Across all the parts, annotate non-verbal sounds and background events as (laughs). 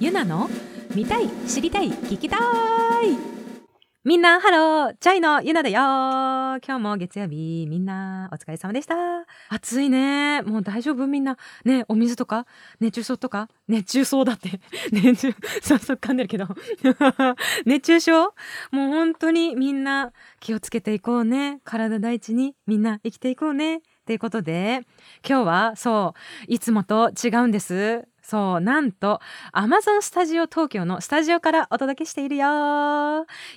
ゆなの見たい知りたい聞きたい。みんなハロー。チャイのゆなだよ。今日も月曜日みんなお疲れ様でした。暑いね。もう大丈夫？みんな。ねお水とか？熱中症とか？熱中症だって。(laughs) 熱中早速噛んでるけど。(laughs) 熱中症？もう本当にみんな気をつけていこうね。体第一にみんな生きていこうね。ということで今日はそういつもと違うんですそうなんと Amazon スタジオ東京のスタジオからお届けしているよ。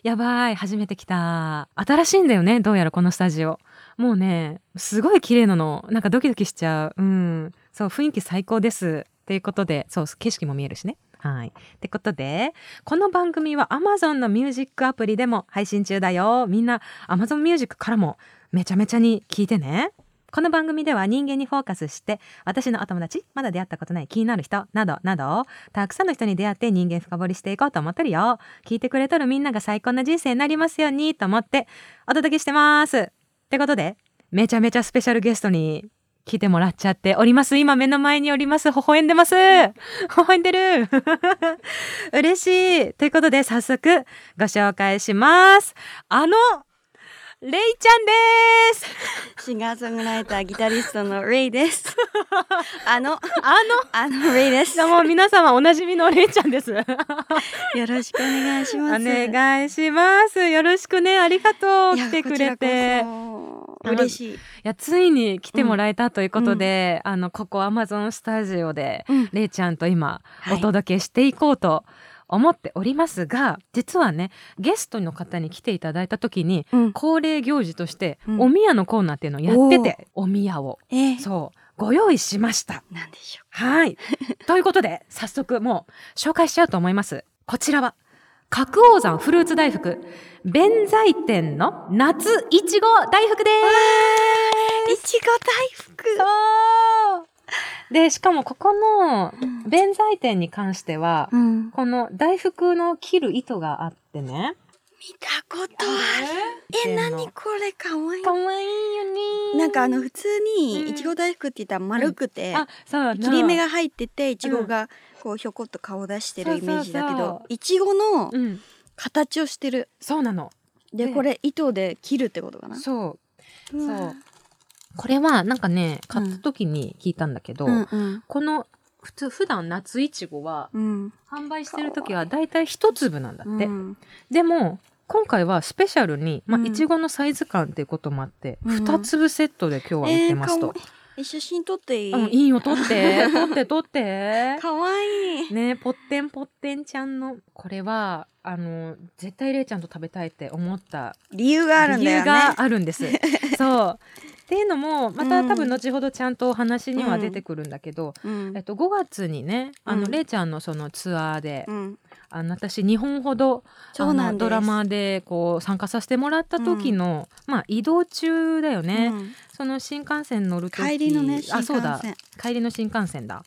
やばい初めて来た。新しいんだよねどうやらこのスタジオ。もうねすごい綺麗なの。なんかドキドキしちゃう。うん。そう雰囲気最高です。ということでそう景色も見えるしね。はい。ってことで、この番組は Amazon のミュージックアプリでも配信中だよ。みんな Amazon ミュージックからもめちゃめちゃに聞いてね。この番組では人間にフォーカスして私のお友達まだ出会ったことない気になる人などなどたくさんの人に出会って人間深掘りしていこうと思ってるよ。聞いてくれとるみんなが最高な人生になりますようにと思ってお届けしてます。ってことでめちゃめちゃスペシャルゲストに来てもらっちゃっております。今目の前におります。微笑んでます。微笑んでる。(laughs) 嬉しい。ということで早速ご紹介します。あのレイちゃんです。シンガーソングライターギタリストのレイです。あのああのレイです。のもう皆様おなじみのレイちゃんです。およろしくお願いします。願いします。よろしくね。ありがとう。来てくれて。嬉しい。いやついに来てもらえたということで、うん、あのここアマゾンスタジオで、うん、レイちゃんと今お届けしていこうと、はい思っておりますが実はねゲストの方に来ていただいた時に、うん、恒例行事として、おみやのコーナーっていうのをやってて、おみやを、えー、そうご用意しました。なんでしょう。はい。(laughs) ということで早速もう紹介しちゃうと思います。こちらは角王山フルーツ大福弁財天の夏いちご大福です。いちご大福で、しかもここの弁財天に関しては、うん、この大福の切る糸があってね。見たことある。え、なにこれ？かわいい。かわいいよね。なんかあの普通にいちご大福って言ったら丸くて、うん、切り目が入ってていちごがこうひょこっと顔出してるイメージだけど、いちごの形をしてる。そうなの。で、これ糸で切るってことかな？そう。そう。これはなんかね買った時に聞いたんだけど、うんうん、この普通普段夏いちごは、販売してる時はだいたい一粒なんだって、うん、でも今回はスペシャルに、まあ、いちごのサイズ感っていうこともあって、うん、2粒セットで今日は売ってますと。えー、写真撮っていい、うん、いいよ撮って (laughs) 撮って撮って。かわいい。ねぽってんぽってんちゃんのこれはあの絶対れいちゃんと食べたいって思った理由があるんだよね。理由があるんです。(laughs) そうっていうのもまた多分後ほどちゃんとお話には出てくるんだけど、うん、えっと、5月にねあの、うん、れいちゃんのそのツアーで、うん、あの私2本ほどドラマでこう参加させてもらった時の、まあ、移動中だよね、その新幹線乗る時帰りのねあそうだ。帰りの新幹線だ。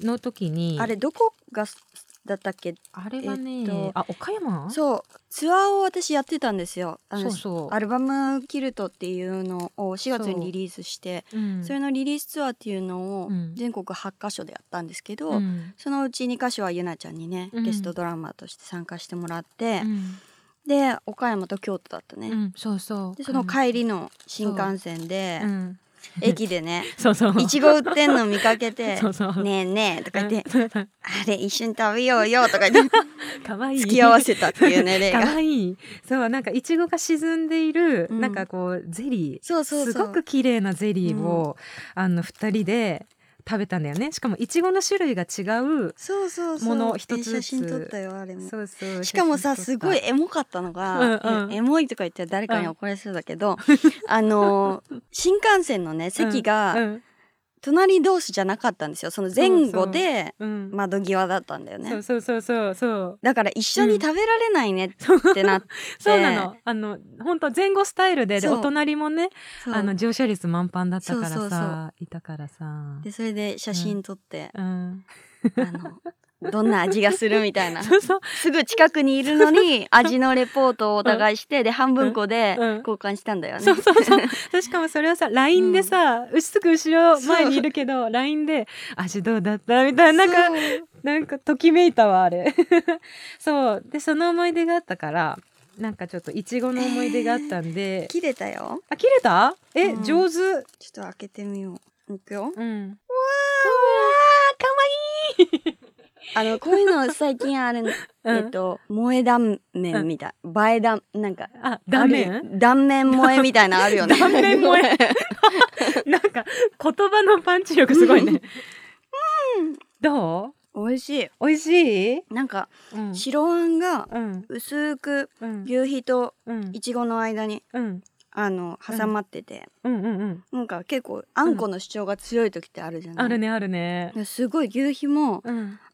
の時にあれどこがだったっけ？あれはね、えっと、あ岡山？そうツアーを私やってたんですよ。そうそう。アルバム「キルト」っていうのを4月にリリースして、うん、それのリリースツアーっていうのを全国8カ所でやったんですけど、うん、そのうち2カ所はゆなちゃんにね、ゲストドラマとして参加してもらって、で岡山と京都だったね、そうそう。でその帰りの新幹線で、(laughs) 駅でねそうそう。いちご売ってんの見かけて「(laughs) そうそう。ねえねえ」とか言って「あれ一緒に食べようよ」とか言って (laughs) かわい。い付き合わせたっていうね例が。かわい。いそうなんかいちごが沈んでいる、うん、なんかこうゼリー。そうそう。すごく綺麗なゼリーを、うん、あの二人で食べたんだよね。しかもいちごの種類が違うもの一つずつ。写真撮ったよあれも。そうそうしかもさすごいエモかったのが、うんうん、エモいとか言ったら誰かに怒られそうだけど、うん、あの新幹線のね席が、うんうん隣同士じゃなかったんですよ。その前後で窓際だったんだよね。そうそうそうそう。だから一緒に食べられないねってなって、(laughs) そうなの。あの本当前後スタイルででお隣もねあの乗車率満帆だったからさいたからさ。でそれで写真撮って、うん、あのどんな味がするみたいな。(laughs) そうそう。すぐ近くにいるのに味のレポートをお互いして、うん、で半分こで交換したんだよね、そうそうそう。しかもそれをさ LINE でさ、うん、すぐ後ろ前にいるけど LINE で「味どうだった?」みたいななんかなんかときめいたわあれ。(laughs) そう。でその思い出があったからなんかちょっといちごの思い出があったんで、えー、切れたよ。あ切れた？え、うん、上手。ちょっと開けてみよう。いくよ、うん、わーかわいい (laughs) あの、こういうの最近ある、えっと、萌え断面みたい。映え断、なんか。あ、断面？断面萌えみたいなあるよね。断面萌え。(laughs) なんか、言葉のパンチ力すごいね。うん。どう？美味しい。美味しい？なんか、うん、白あんが薄く牛皮といちごの間に、うん、あの挟まってて、うん。うんうんなんか結構あんこの主張が強い時ってあるじゃない、あるねあるね。すごい牛皮も、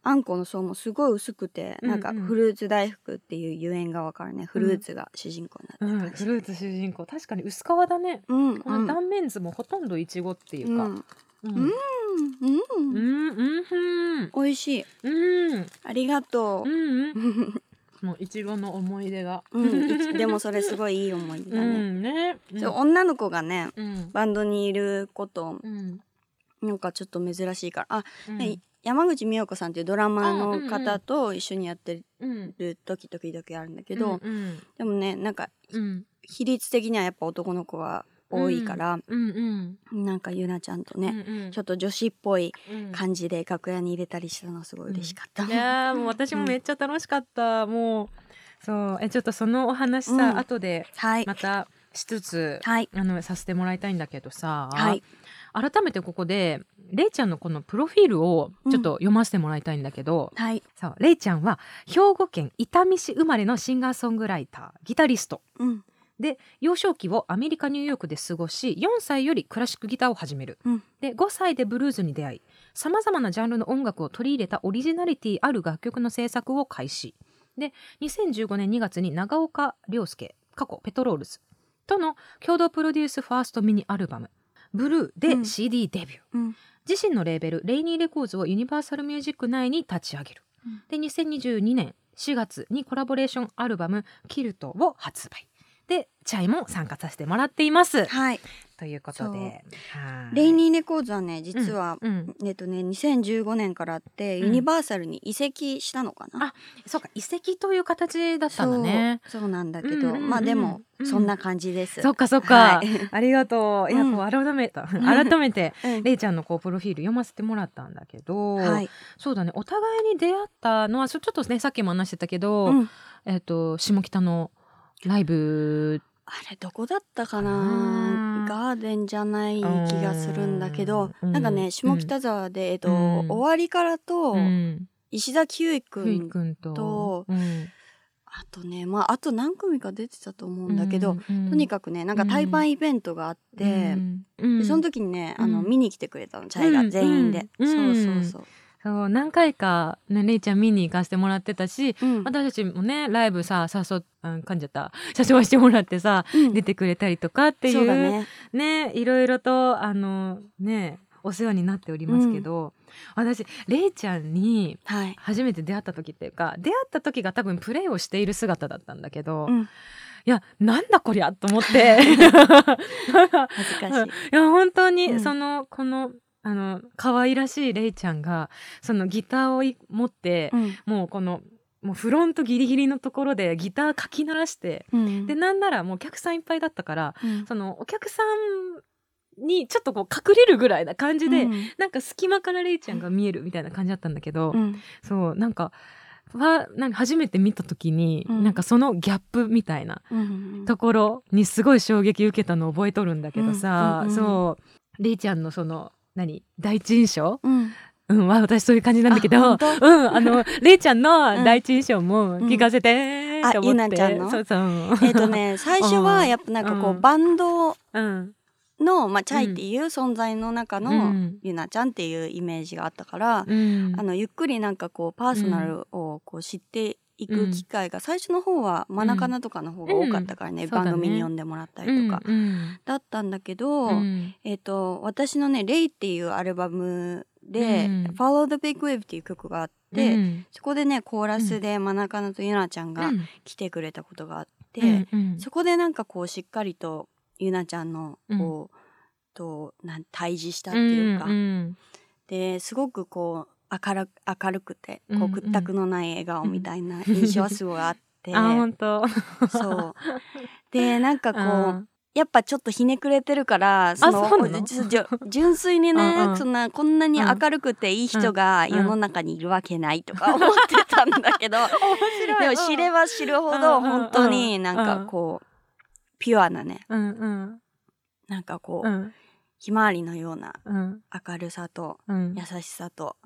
あんこの層もすごい薄くて、なんかフルーツ大福っていうゆえんがわかるねフルーツが主人公になってる、フルーツ主人公。確かに薄皮だね、うん、この断面図もほとんどいちごっていうか、うんうん、うん、うん、うん、美味しい。うん、ありがとう。うん、うん (laughs) もういちごの思い出が、うん、でもそれすごいいい思い出だね。うん。ね。うん、女の子がね、うん、バンドにいること、うん、なんかちょっと珍しいから。あ、うん、山口美代子さんっていうドラマの方と一緒にやってる時々々あるんだけど、でもねなんか、比率的にはやっぱ男の子は多いから、うん。うん、なんかゆなちゃんとね、うんうん、ちょっと女子っぽい感じで楽屋に入れたりしたのすごい嬉しかった、うん、いやもう私もめっちゃ楽しかった、もうそうえちょっとそのお話さ、うん、後でまたしつつ、はい、あのさせてもらいたいんだけどさ、はい、改めてここでれいちゃんのこのプロフィールをちょっと読ませてもらいたいんだけど、うん、はい、そうれいちゃんは兵庫県伊丹市生まれのシンガーソングライターギタリスト、うん、で幼少期をアメリカニューヨークで過ごし4歳よりクラシックギターを始める、うん、で5歳でブルーズに出会いさまざまなジャンルの音楽を取り入れたオリジナリティある楽曲の制作を開始。で2015年2月に長岡亮介過去ペトロールズとの共同プロデュースファーストミニアルバム「ブルー」で CD デビュー、うん、自身のレーベル Reiny Records をユニバーサルミュージック内に立ち上げる、うん、で2022年4月にコラボレーションアルバム「キルト」を発売。でチャイも参加させてもらっています。はい。ということで、レイニーレコーズはね実は、うん、えっとね2015年からあってユニバーサルに移籍したのかな？うん、あ、そうか移籍という形だったんだね。そうなんだけど、うんうんうん、まあでも、そんな感じです。そっかそっか、はい、(laughs) ありがとう。いやこう改めた (laughs) 改めて、レイちゃんのこうプロフィール読ませてもらったんだけど、はい、そうだねお互いに出会ったのはちょっとねさっきも話してたけど、えっと下北のライブあれどこだったかな？ガーデンじゃない気がするんだけど、ん。なんかね下北沢で、えっと、終わりからと、石崎ひゅいくんと、あとねまああと何組か出てたと思うんだけど、とにかくねなんか対バンイベントがあって、でその時にねあの、見に来てくれたのチャイが全員で、そうそうそうそう何回か、ね、れいちゃん見に行かせてもらってたし、うん、私たちもねライブさ誘っ噛んじゃった。社長してもらってさ、うん、出てくれたりとかっていうね。ねいろいろとあのねお世話になっておりますけど、うん、私れいちゃんに初めて出会った時っていうか、はい、出会った時が多分プレイをしている姿だったんだけど、いやなんだこりゃと思って。(laughs) 恥ずかしい。(laughs) いや本当にその、このあの可愛らしいレイちゃんがそのギターを持って、うん、もうこのもうフロントギリギリのところでギターかき鳴らして、うん、でなんならもうお客さんいっぱいだったから、うん、そのお客さんにちょっとこう隠れるぐらいな感じで、うん、なんか隙間からレイちゃんが見えるみたいな感じだったんだけど、そうなんかはなんか初めて見た時に、うん、なんかそのギャップみたいなところにすごい衝撃受けたのを覚えとるんだけどさ、そうレイちゃんのその何？第一印象、うん。うん、私そういう感じなんだけど、うん、あの、れいちゃんの第一印象も聞かせて、うん、あ、ゆなちゃんの？そうそう。えっ、とね、最初はやっぱなんかこう、バンドの、まあ、チャイっていう存在の中の、ゆなちゃんっていうイメージがあったから、あの、ゆっくりなんかこう、パーソナルをこう知って行く機会が最初の方はマナカナとかの方が多かったからね、うん、番組に呼んでもらったりとか、だったんだけど、えっ、ー、と私のね「レイ」っていうアルバムで、うん、Follow the Big Wave っていう曲があって、うん、そこでねコーラスでマナカナとユナちゃんが来てくれたことがあって、そこでなんかこうしっかりとユナちゃんのこう、となん対峙したっていうか、ですごくこう明る明るくてこう屈託のない笑顔みたいな (laughs) 印象はすごいあって、あ本当そう。でなんかこうやっぱちょっとひねくれてるからその純粋にねうん、そん。なこんなに明るくていい人が世の中にいるわけないとか思ってたんだけど、(laughs) でも知れば知るほど本当になんかこうピュアなね、うんうん、なんかこう、ひまわりのような明るさと優しさと、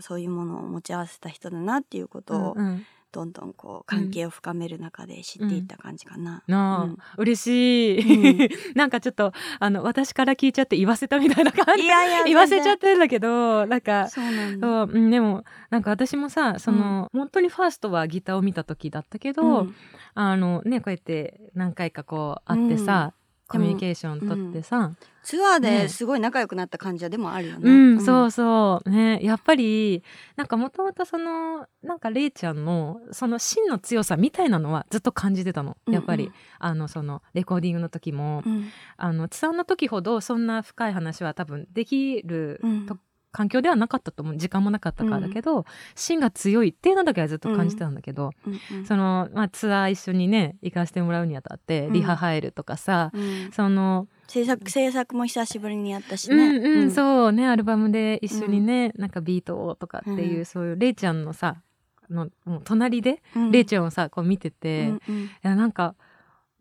そういうものを持ち合わせた人だなっていうことを、どんどんこう関係を深める中で知っていった感じかな。うん、うん、嬉しい、うん、(laughs) なんかちょっとあの私から聞いちゃって言わせたみたいな感じ。いやいや言わせちゃってるんだけどなんかそうなんだ。そうでもなんか私もさその、うん、本当にファーストはギターを見た時だったけど、あのねこうやって何回かこう会ってさ、コミュニケーション取ってさ、うん、ツアーですごい仲良くなった感じはでもあるよね。うん、うん、そうそう。ねやっぱりなんかもともとそのなんかれいちゃんのその真の強さみたいなのはずっと感じてたの。やっぱり、うんうん、あのそのレコーディングの時も、うん、あのツアーの時ほどそんな深い話は多分できると、環境ではなかったと思う。時間もなかったからだけど、うん、芯が強いっていうのだけはずっと感じてたんだけど、うん、その、まあ、ツアー一緒にね行かせてもらうにあたって、リハ入るとかさ、その制作制作も久しぶりにやったしね、うんうん、そうねアルバムで一緒にね、なんかビートをとかっていう、そういうれいちゃんのさのもう隣で、れいちゃんをさこう見てて、いやなんか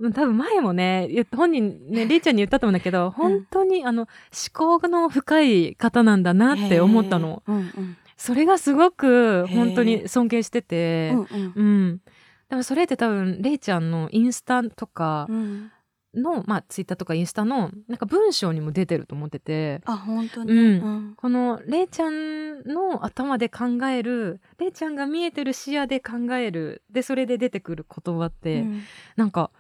多分前もね本人ね (laughs) りえちゃんに言ったと思うんだけど本当に、あの思考の深い方なんだなって思ったの、うんうん、それがすごく本当に尊敬してて、うん、うん、でもそれって多分れいちゃんのインスタとかの、まあツイッターとかインスタのなんか文章にも出てると思ってて。あ本当に、うん、このれいちゃんの頭で考えるれいちゃんが見えてる視野で考えるでそれで出てくる言葉って、うん、なんか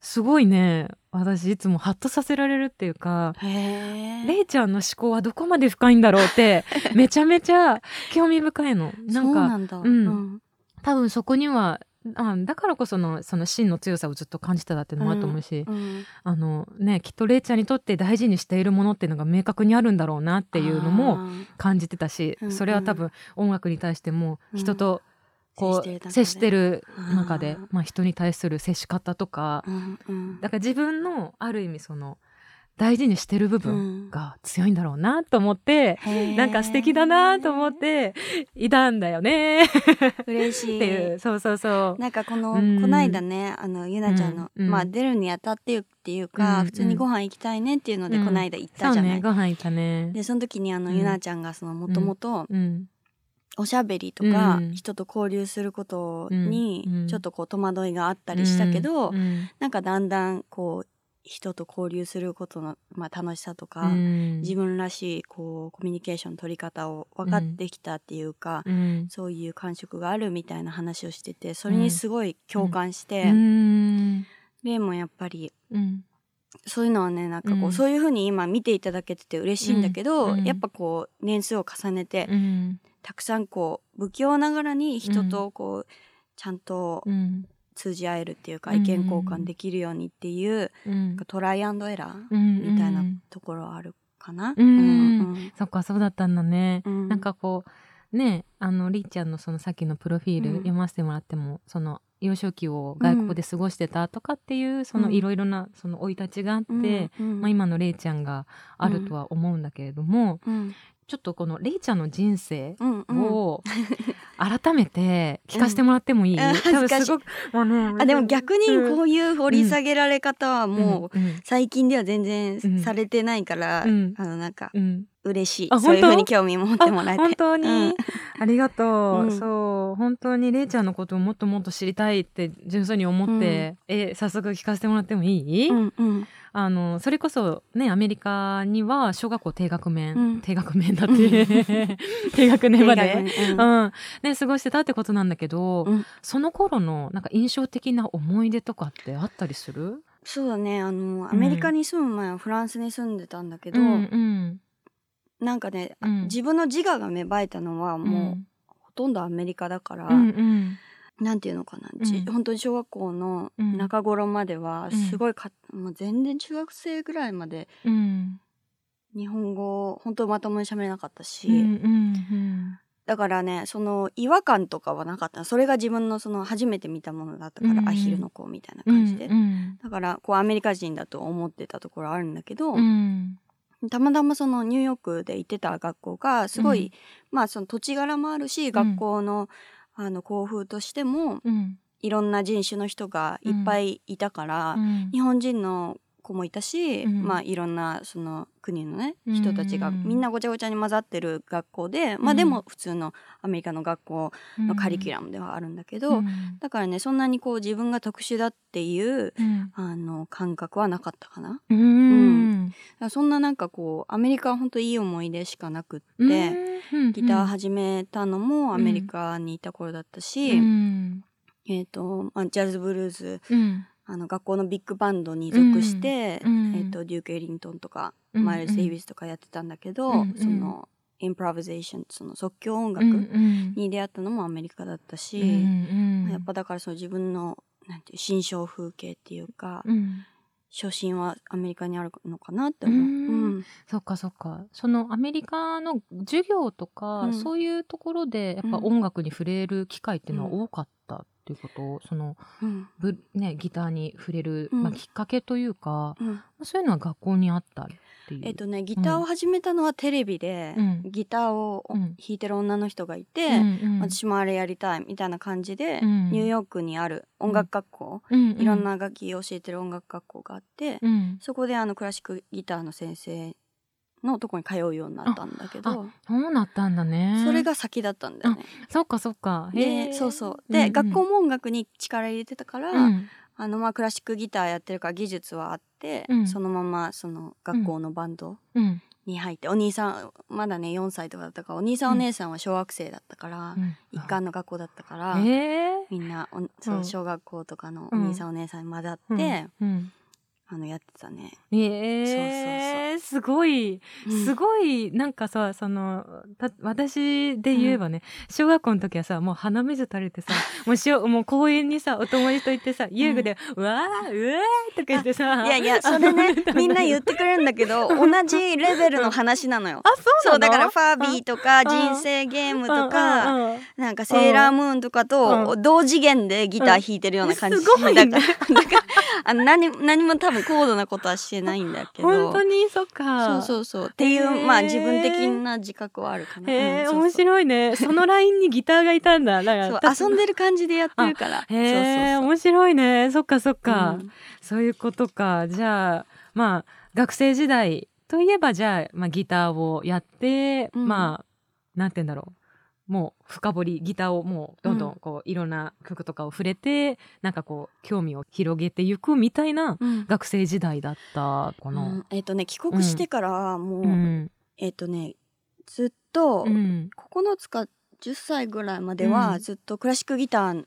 すごいね。私いつもハッとさせられるっていうかれいちゃんの思考はどこまで深いんだろうって (laughs) めちゃめちゃ興味深いの。なんかなんだ、うん、うん、多分そこにはあだからこそのその芯の強さをずっと感じてたっていうのもあると思うし、うん。うん、あのね、きっとれいちゃんにとって大事にしているものっていうのが明確にあるんだろうなっていうのも感じてたし、それは多分音楽に対しても人とこう接してる中で、まあ、人に対する接し方とか、うんうん、だから自分のある意味その大事にしてる部分が強いんだろうなと思って、うん、なんか素敵だなと思っていたんだよね。(laughs) 嬉しい。っていう。そうそうそう。なんかこの、うん、こないだねあのゆなちゃんの、うん、まあ出るにあたってっていうか、普通にご飯行きたいねっていうので、こないだ行ったじゃない。ね、ご飯行ったね。でその時にあの、ゆなちゃんがそのもともとおしゃべりとか、人と交流することにちょっとこう戸惑いがあったりしたけど、うん、なんかだんだんこう人と交流することの、まあ、楽しさとか、うん、自分らしいこうコミュニケーションの取り方を分かってきたっていうか、うん、そういう感触があるみたいな話をしててそれにすごい共感して、うん、レイもやっぱり、そういうのはねなんかこう、そういうふうに今見ていただけてて嬉しいんだけど、やっぱこう年数を重ねて、たくさんこう不器用ながらに人とこう、ちゃんと通じ合えるっていうか、意見交換できるようにっていう、トライアンドエラーみたいなところはあるかな。そっかそうだったんだね。なんかこうねあのりーちゃんのそのさっきのプロフィール読ませてもらっても、その幼少期を外国で過ごしてたとかっていう、そのいろいろなその生い立ちがあって、まあ、今のれいちゃんがあるとは思うんだけれども、ちょっとこのれいちゃんの人生を改めて聞かせてもらってもいい、うん、多分すごくもう、ね、あでも逆にこういう掘り下げられ方はもう最近では全然されてないから、うん、あのなんか嬉しい、そういうふうに興味持ってもらえて。本当に、うん、ありがとう、そう本当にれいちゃんのことをもっともっと知りたいって純粋に思って、え早速聞かせてもらってもいい、うんうん。あのそれこそねアメリカには小学校低学年、うん、低学年だって。(laughs) 低学年まで、うん、うん、ね、過ごしてたってことなんだけど、うん、その頃のなんか印象的な思い出とかってあったりする？そうだね。あのアメリカに住む前はフランスに住んでたんだけど、うんうんなんかね、うん、自分の自我が芽生えたのはもう、ほとんどアメリカだから、うんうん。なんていうのかな、うん、本当に小学校の中頃まではすごいか、うん、もう全然中学生ぐらいまで日本語本当まともに喋れなかったし、うんうんうん、だからねその違和感とかはなかった。それが自分のその初めて見たものだったから、うんうん、アヒルの子みたいな感じで、うんうん、だからこうアメリカ人だと思ってたところあるんだけど、うん、たまたまそのニューヨークで行ってた学校がすごい、まあその土地柄もあるし学校の、あの校風としても、いろんな人種の人がいっぱいいたから、日本人の子もいたし、うん、まあいろんなその国のね人たちがみんなごちゃごちゃに混ざってる学校で、まあでも普通のアメリカの学校のカリキュラムではあるんだけど、だからねそんなにこう自分が特殊だっていう、あの感覚はなかったかな。うん、そんななんかこうアメリカは本当いい思い出しかなくって、ギター始めたのもアメリカにいた頃だったし、えっ、ー、と、まあ、ジャズブルーズ、あの学校のビッグバンドに属して、うん、えーと、デューク・エリントンとか、うん、マイルス・デイビスとかやってたんだけど、うん、そのインプロビゼーションその即興音楽に出会ったのもアメリカだったし、やっぱだからその自分のなんていう新象風景っていうか、初心はアメリカにあるのかなって思う。うん、そっかそっか。そのアメリカの授業とか、そういうところでやっぱ音楽に触れる機会っていうのは多かったっていうこと？その、うん、ね、ギターに触れる、まあ、きっかけというか、うん、そういうのは学校にあったっていう。えっ、とねギターを始めたのはテレビで、うん、ギターを弾いてる女の人がいて、うん。私もあれやりたいみたいな感じで、ニューヨークにある音楽学校、いろんな楽器を教えてる音楽学校があって、そこであのクラシックギターの先生のとこに通うようになったんだけど。そうなったんだね。それが先だったんだよね。そっかそっか。でそうそう。で、うんうん、学校も音楽に力入れてたから、うん、あのまあクラシックギターやってるから技術はあって、うん、そのままその学校のバンドに入って、お兄さんまだね4歳とかだったからお兄さんお姉さんは小学生だったから、一貫の学校だったから、みんなおそう小学校とかのお兄さんお姉さんに混ざって、あのやってたね。ええー、すごい、すごい、なんかさ、その、た私で言えばね、うん、小学校の時はさ、もう鼻水垂れてさ、(laughs) もうしょもう公園にさ、お友達と行ってさ、遊具で、うわー、うわーとか言ってさ。いやいや、それね、(laughs) みんな言ってくれるんだけど、同じレベルの話なのよ。(laughs) あ、そうそう、だからファービーとか、人生ゲームとか、なんかセーラームーンとかと、同次元でギター弾いてるような感じ。すごい、ね、だから、だからあの何何も多分高度なことはしてないんだけど。本当に？そっか。そうそうそう。っていうまあ自分的な自覚はあるかな。へえ、面白いね。(laughs) そのラインにギターがいたんだ。だから遊んでる感じでやってるから。へえ面白いね。そっかそっか、うん、そういうことか。じゃあまあ学生時代といえばじゃあ、まあ、ギターをやって、うん、まあなんて言うんだろうもう深掘りギターをもうどんどんこう、いろんな曲とかを触れてなんかこう興味を広げていくみたいな学生時代だったかな。うん、えっ、ー、とね帰国してからもう、うん、えっ、ー、とねずっと9つか10歳ぐらいまではずっとクラシックギター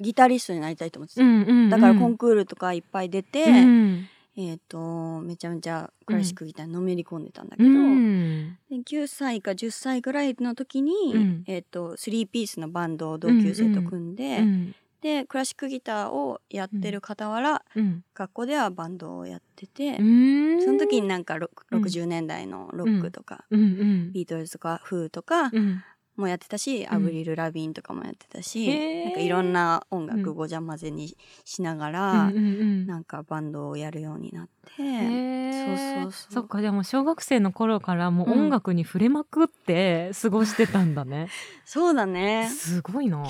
ギタリストになりたいと思ってた、うんうんうん、だからコンクールとかいっぱい出て、うんえっ、ー、とめちゃめちゃクラシックギターにのめり込んでたんだけど、うん、で9歳か10歳ぐらいの時に、うん、えーと、3ピースのバンドを同級生と組んで、うん。うん、でクラシックギターをやってる傍ら、うん、学校ではバンドをやってて、その時になんか60年代のロックとか、ビートルズとかフーとか、もやってたし、アブリル・ラビンとかもやってたし、なんかいろんな音楽ごちゃ混ぜにしながら、うん、なんかバンドをやるようになって、そうそうそう。そっかでも小学生の頃からもう音楽に触れまくって過ごしてたんだね、(laughs) そうだね。すごいな。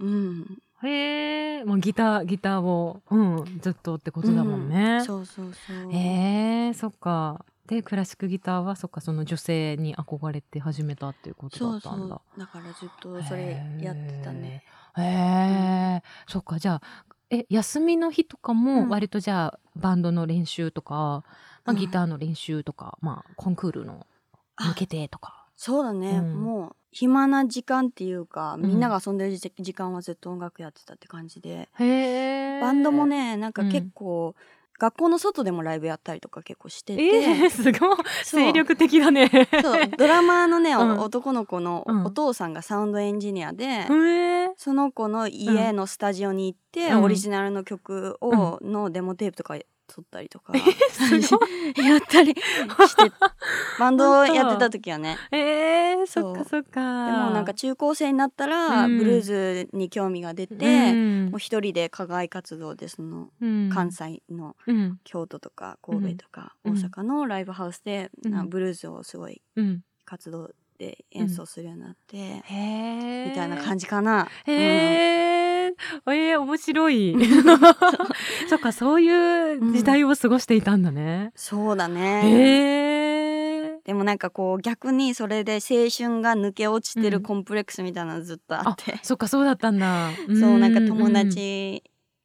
うん。へえ、もうギターギターを、うん、ずっとってことだもんね。うん、そうそうそう。へえ、そっか。でクラシックギターはそっかその女性に憧れて始めたっていうことだったんだ。だからずっとそれやってたね。へえ、うん、そっかじゃあえ休みの日とかも割とじゃあ、バンドの練習とか、まあ、ギターの練習とか、うん、まあコンクールの向けてとか。そうだね、うん、もう暇な時間っていうかみんなが遊んでる時間はずっと音楽やってたって感じで、バンドもねなんか結構、学校の外でもライブやったりとか結構してて、えー、すごい。精力的だね。そう。ドラマーのね、うん、男の子のお父さんがサウンドエンジニアで、うん、その子の家のスタジオに行って、うん、オリジナルの曲を、のデモテープとか撮ったりとか。(laughs) やったりして。(laughs) バンドやってた時はね。えー、そっかそっか。でもなんか中高生になったら、ブルーズに興味が出て、うん、もう一人で課外活動でその、関西の京都とか神戸とか大阪のライブハウスで、ブルーズをすごい活動で演奏するようになって、みたいな感じかな。へー。えー、面白い。(laughs) (laughs) そっか、そういう時代を過ごしていたんだね。うん、そうだね。えー、でもなんかこう逆にそれで青春が抜け落ちてるコンプレックスみたいなのずっとあって、うん、そっかそうだったんだ。(laughs) そうなんか友達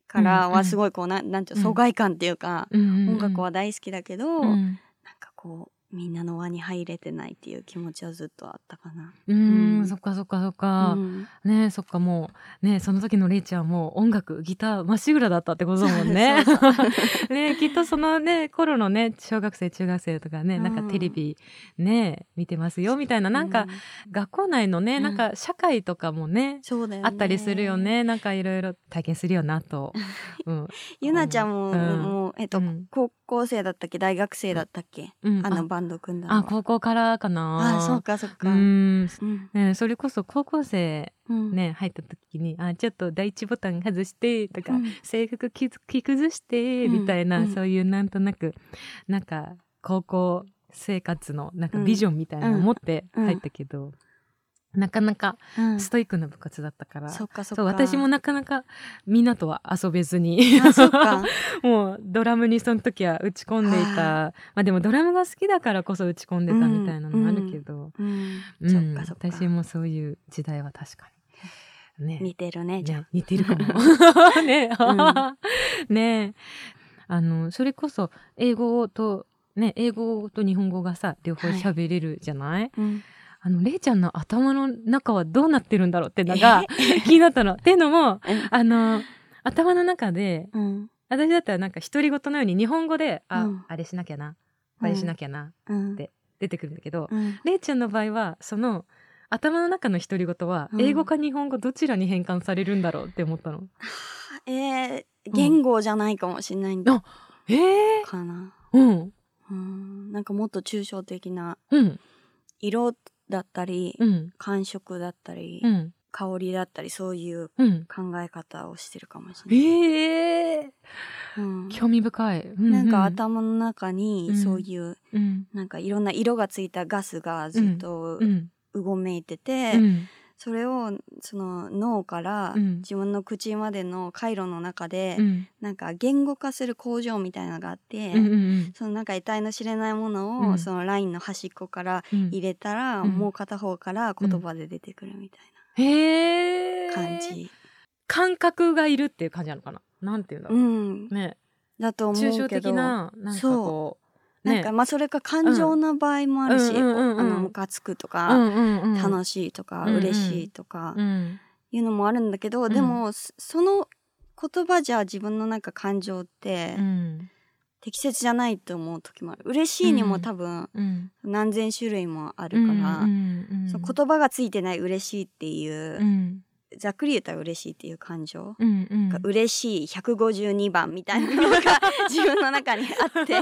からはすごいこうななんていう疎外感っていうか、音楽は大好きだけど、なんかこうみんなの輪に入れてないっていう気持ちはずっとあったかな。うん、うん、そっかそっかそっか。うん、ねそっかもうねその時のレイちゃんも音楽ギターまっしぐらだったってことだもんね。(laughs) ねきっとそのね頃のね小学生中学生とかね、なんかテレビね見てますよみたいな。なんか、学校内のねなんか社会とかもね,、そうだよあったりするよね。なんかいろいろ体験するよなと。(laughs) うん、ゆなちゃんも、もうえっと、高校生だったっけ？大学生だったっけ、あのバンド組んだあ高校からかな。あそうかそうか。うん、ね、それこそ高校生ね、入った時にあちょっと第一ボタン外してとか、制服着崩してみたいな、そういうなんとなくなんか高校生活のなんかビジョンみたいなの持って入ったけど、なかなかストイックな部活だったから、うん、そそう私もなかなかみんなとは遊べずに。(laughs) もうドラムにその時は打ち込んでいた。まあでもドラムが好きだからこそ打ち込んでたみたいなのもあるけど、私もそういう時代は確かに、ね、似てるねじゃあ。似てるかも。(laughs) ね、うん、ね。あのそれこそ英語とね英語と日本語がさ両方喋れるじゃない、はい？うんあの、れいちゃんの頭の中はどうなってるんだろうってのが気になったの。っていうのも、あの、頭の中で、うん、私だったらなんか独り言のように日本語で、あ、うん、あれしなきゃな、あれしなきゃな、って出てくるんだけど、れいちゃんの場合は、その、頭の中の独り言は、英語か日本語どちらに変換されるんだろうって思ったの。(laughs) えー、言語じゃないかもしれないんだ。えー、かな。うん。うん、なんかもっと抽象的な、うん、色だったり、うん、感触だったり、うん、香りだったりそういう考え方をしてるかもしれない。えー。うん、興味深い、うんうん、なんか頭の中にそういう、うん、なんかいろんな色がついたガスがずっとうごめいてて、それをその脳から自分の口までの回路の中で、なんか言語化する工場みたいなのがあって、そのなんか得体の知れないものをそのラインの端っこから入れたら、もう片方から言葉で出てくるみたいな。感じ。感覚がいるっていう感じなのかな？なんていうんだろう。うん、ね。だと思うけど。抽象的な、なんかこう。なんかまあそれか感情の場合もあるし、あのムカつくとか、楽しいとか、嬉しいとか、いうのもあるんだけど、でもその言葉じゃ自分のなんか感情って、適切じゃないと思う時もある。嬉しいにも多分何千種類もあるから、その言葉がついてない嬉しいっていう、ざっくり言ったら嬉しいっていう感情、うんうん、が嬉しい152番みたいなのが (laughs) 自分の中にあって。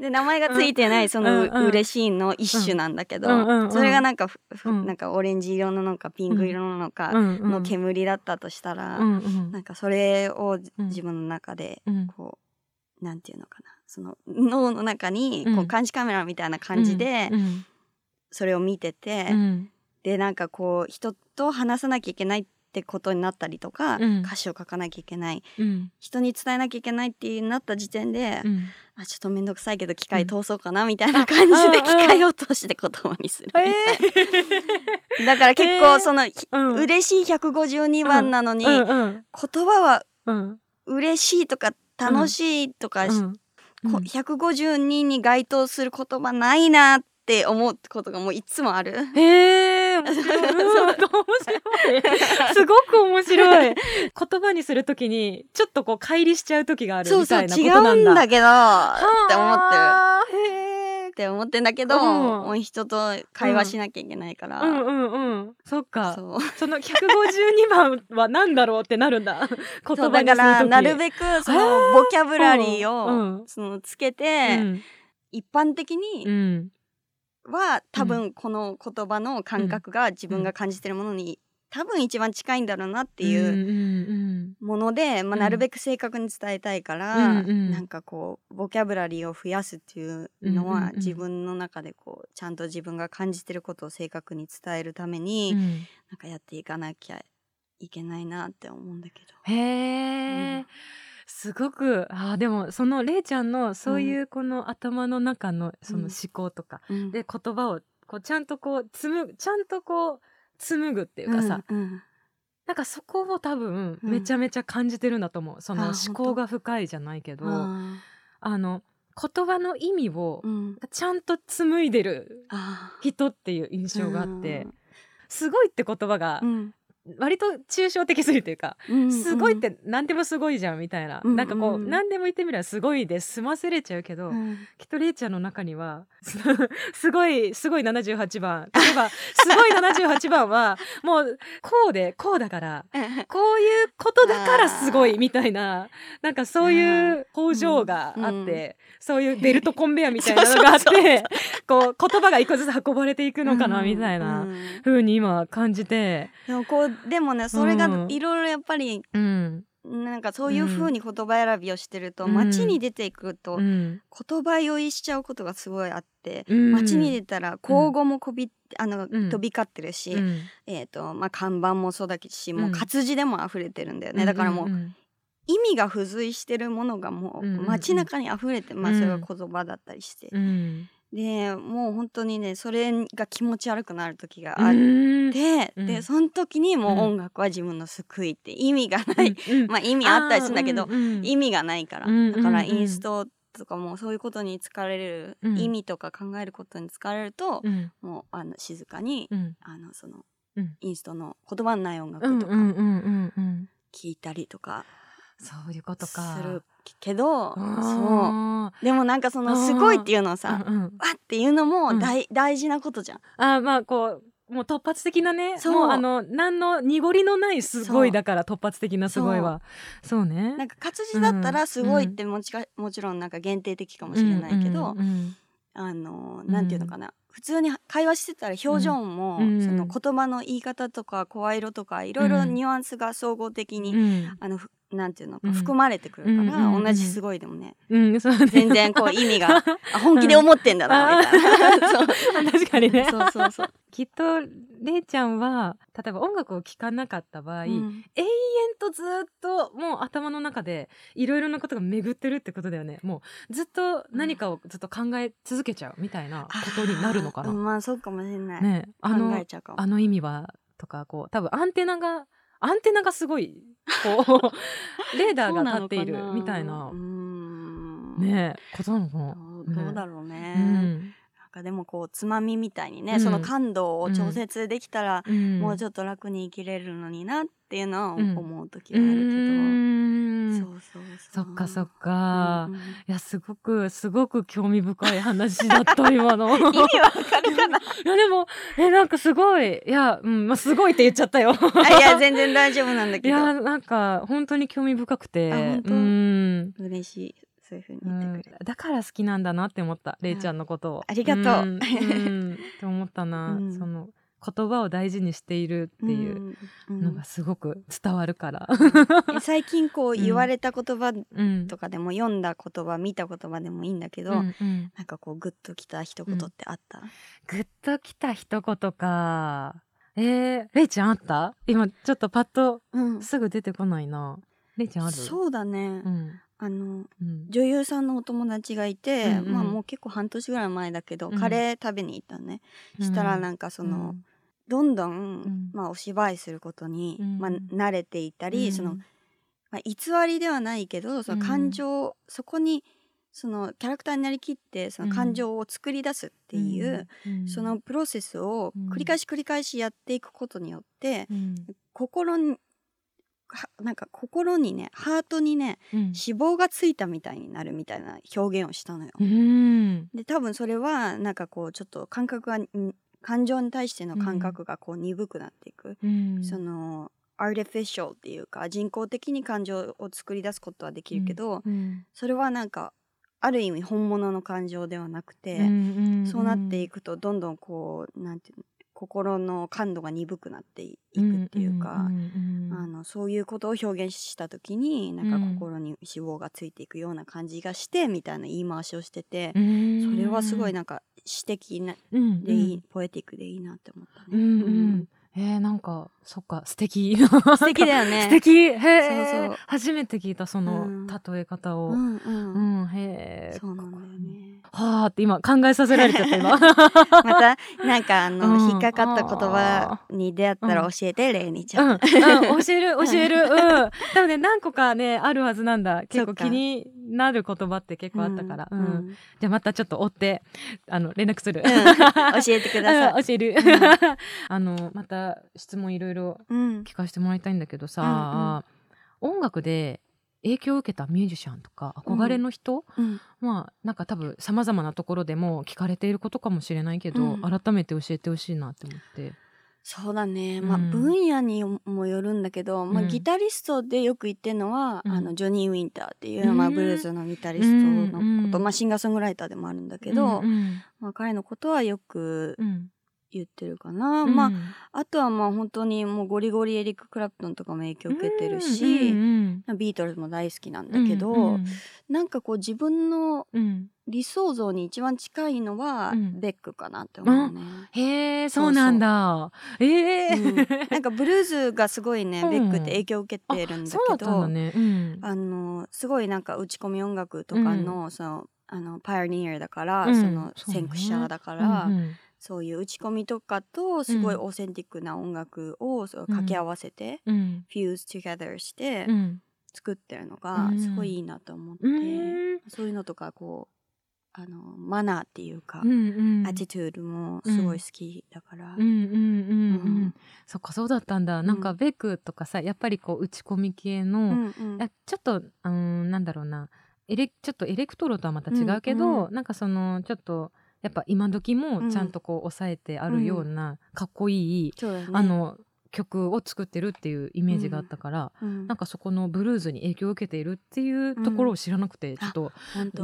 で名前がついてないその、う嬉しいの一種なんだけど、うんうん、それがなんか、うん、なんかオレンジ色なのかピンク色なのかの煙だったとしたら、うんうん、なんかそれを自分の中でこう、うん、なんていうのかな。その脳の中にこう監視カメラみたいな感じでそれを見てて。でなんかこう人と話さなきゃいけないってことになったりとか、うん、歌詞を書かなきゃいけない、うん、人に伝えなきゃいけないってなった時点で、うん、あちょっと面倒くさいけど機械通そうかなみたいな感じで機械を通して言葉にするみたいな、だから結構その、えー、嬉しい152番なのに、言葉は嬉しいとか楽しいとか、うん、152に該当する言葉ないなって思うことがもういつもある。へえ面白い。面白い。すごく面白い。言葉にするときに、ちょっとこう、乖離しちゃう時があるみたいなことなんだ。そうそう違うんだけど、って思ってる。へって思ってんだけど、うん、人と会話しなきゃいけないから。うんうんうん。そっか。そその152番は何だろうってなるんだ。(laughs) 言葉だからなるべくそのボキャブラリーをそのつけて、うん、一般的には多分この言葉の感覚が自分が感じてるものに多分一番近いんだろうなっていうもので、まあ、なるべく正確に伝えたいから、うんうん、なんかこうボキャブラリーを増やすっていうのは、自分の中でこうちゃんと自分が感じてることを正確に伝えるために、うん、なんかやっていかなきゃいけないなって思うんだけど。へえ、うんすごくあでもそのれいちゃんのそういうこの頭の中のその思考とか、うん、で言葉をこうちゃんとこう紡ぐちゃんとこう紡ぐっていうかさ、うんうん、なんかそこを多分めちゃめちゃ感じてるんだと思う、うん、その思考が深いじゃないけどあの言葉の意味をちゃんと紡いでる人っていう印象があって、すごいって言葉が割と抽象的すぎるというか、うんうん、すごいって何でもすごいじゃんみたいな、うんうん、なんかこう何でも言ってみればすごいで済ませれちゃうけど、うん、きっとれいちゃんの中には (laughs) すごいすごい78番。例えばすごい78番はもうこうでこうだからこういうことだからすごいみたいななんかそういう工場があって、そういうベルトコンベヤみたいなのがあって (laughs) こう言葉が一個ずつ運ばれていくのかなみたいな風に今感じて。こうでもねそれがいろいろやっぱり、うん、なんかそういうふうに言葉選びをしてると、うん、街に出ていくと、言葉酔いしちゃうことがすごいあって、うん、街に出たら口語もこびあの、飛び交ってるし、えーとまあ、看板もそうだしもう活字でも溢れてるんだよね、だからもう、意味が付随してるものがもう街中に溢れて、まあそれは言葉だったりして。でもう本当にねそれが気持ち悪くなる時があって、うん、でその時にもう音楽は自分の救いって意味がない、うん、(laughs) まあ意味あったりするんだけど、意味がないから、だからインストとかもそういうことに疲れる、意味とか考えることに疲れると、もうあの静かに、あのその、インストの言葉のない音楽とか聞いたりとか。そういうことか。するけど、そう。でもなんかそのすごいっていうのをさ、うんうん、わっていうのも大,、大事なことじゃん。あまあこう、もう突発的なね、もうあの、何の濁りのないすごいだから突発的なすごいは。そうね。なんか活字だったらすごいってもちか、もちろんなんか限定的かもしれないけど、あの、なんていうのかな。普通に会話してたら表情も、その言葉の言い方とか声色とかいろいろニュアンスが総合的に、あのなんていうのか、含まれてくるから、同じすごいでもね、全然こう意味が (laughs) 本気で思ってんだなみたいな、(laughs) そう。確かにね。そうそうそう。きっとれいちゃんは例えば音楽を聴かなかった場合、永遠とずっともう頭の中でいろいろなことが巡ってるってことだよね。もうずっと何かをずっと考え続けちゃうみたいなことになるのかな、まあそうかもしれない、ね、あのあの意味はとかこう多分アンテナがアンテナがすごいこう (laughs) レーダーが立っているみたいな。ねことなのかな。どうだろうね、うん、なんかでもこうつまみみたいにね、うん、その感度を調節できたら、うん、もうちょっと楽に生きれるのになっていうのは思う時はあるけど、そうそうそっかそっか、うんうん、いやすごくすごく興味深い話だった今の。(laughs) 意味わかるかな？(laughs) いやでもえなんかすごい。いや、うんまあ、すごいって言っちゃったよ。いや全然大丈夫なんだけど。いやなんか本当に興味深くて。本当、うん、嬉しい。そういうふうに言ってくれる、うん、だから好きなんだなって思ったれいちゃんのことを。ありがとう、うん、って思ったな、(laughs) その言葉を大事にしているっていうのがすごく伝わるから、うん、(laughs) 最近こう言われた言葉とかでも、読んだ言葉見た言葉でもいいんだけど、うんうん、なんかこうグッときた一言ってあった、グッときた一言か。えー、れいちゃんあった？今ちょっとパッとすぐ出てこないな、れいちゃんある？そうだね、あの、うん、女優さんのお友達がいて、うんうん、まあもう結構半年ぐらい前だけど、うん、カレー食べに行ったね、したらなんかその、どんどん、まあ、お芝居することに、まあ、慣れていたり、その、まあ、偽りではないけどその感情、そこにそのキャラクターになりきってその感情を作り出すっていう、そのプロセスを繰り返し繰り返しやっていくことによって、心になんか心にねハートにね、うん、脂肪がついたみたいになるみたいな表現をしたのよ。で多分それはなんかこうちょっと感覚が感情に対しての感覚がこう鈍くなっていく、うん、そのアーティフィシャルっていうか人工的に感情を作り出すことはできるけど、うん、それはなんかある意味本物の感情ではなくて、うんそうなっていくとどんどんこうなんていうの心の感度が鈍くなっていくっていうか、あのそういうことを表現した時になんか心に脂肪がついていくような感じがしてみたいな言い回しをしてて、それはすごいなんか詩的なでいい、ポエティックでいいなって思ったね。うんうん。えー、なんかそっか素敵素敵だよね。(laughs) 素敵。へえ初めて聞いたその例え方を、うん、うん。うん、へえそうなんだよねはあって今考えさせられちゃった今。(laughs) またなんかあの、うん、引っかかった言葉に出会ったら教えて、レイニちゃん、うん。教える (laughs) 教える。うん。多分ね何個かねあるはずなんだ。結構気になる言葉って結構あったから、うん。じゃあまたちょっと追ってあの連絡する、教えてください、教える、(laughs) あのまた質問いろいろ聞かせてもらいたいんだけどさ、音楽で影響を受けたミュージシャンとか憧れの人、うん、まあなんか多分さまざまなところでも聞かれていることかもしれないけど、うん、改めて教えてほしいなって思って。そうだね、まあ、分野にもよるんだけど、まあ、ギタリストでよく言ってるのは、あのジョニー・ウィンターっていう、まあ、ブルーズのギタリストのこと、まあ、シンガーソングライターでもあるんだけど、まあ、彼のことはよく言ってるかな、うん、まああとはまあ本当にもうゴリゴリエリック・クラプトンとかも影響を受けてるし、うんうん、ビートルズも大好きなんだけど、うんうん、なんかこう自分の理想像に一番近いのはベックかなって思うね。へえそうなんだ。ええー。なんかブルーズがすごいね、ベックって影響を受けてるんだけど、ね、あのすごいなんか打ち込み音楽とかの、そのあのパイオニアだから、その先駆者だから。そういう打ち込みとかとすごいオーセンティックな音楽をそう掛け合わせて、フューズ together して作ってるのがすごいいいなと思って、そういうのとかこうあのマナーっていうか、うんうん、アティトゥードもすごい好きだから。そっかそうだったんだ。なんかベックとかさやっぱりこう打ち込み系の、うんうん、ちょっとうんなんだろうな。エレちょっとエレクトロとはまた違うけど、うんうん、なんかそのちょっとやっぱ今時もちゃんとこう抑えてあるような、かっこいい、ね、あの曲を作ってるっていうイメージがあったから、うん、なんかそこのブルーズに影響を受けているっていうところを知らなくて、うん、ちょっと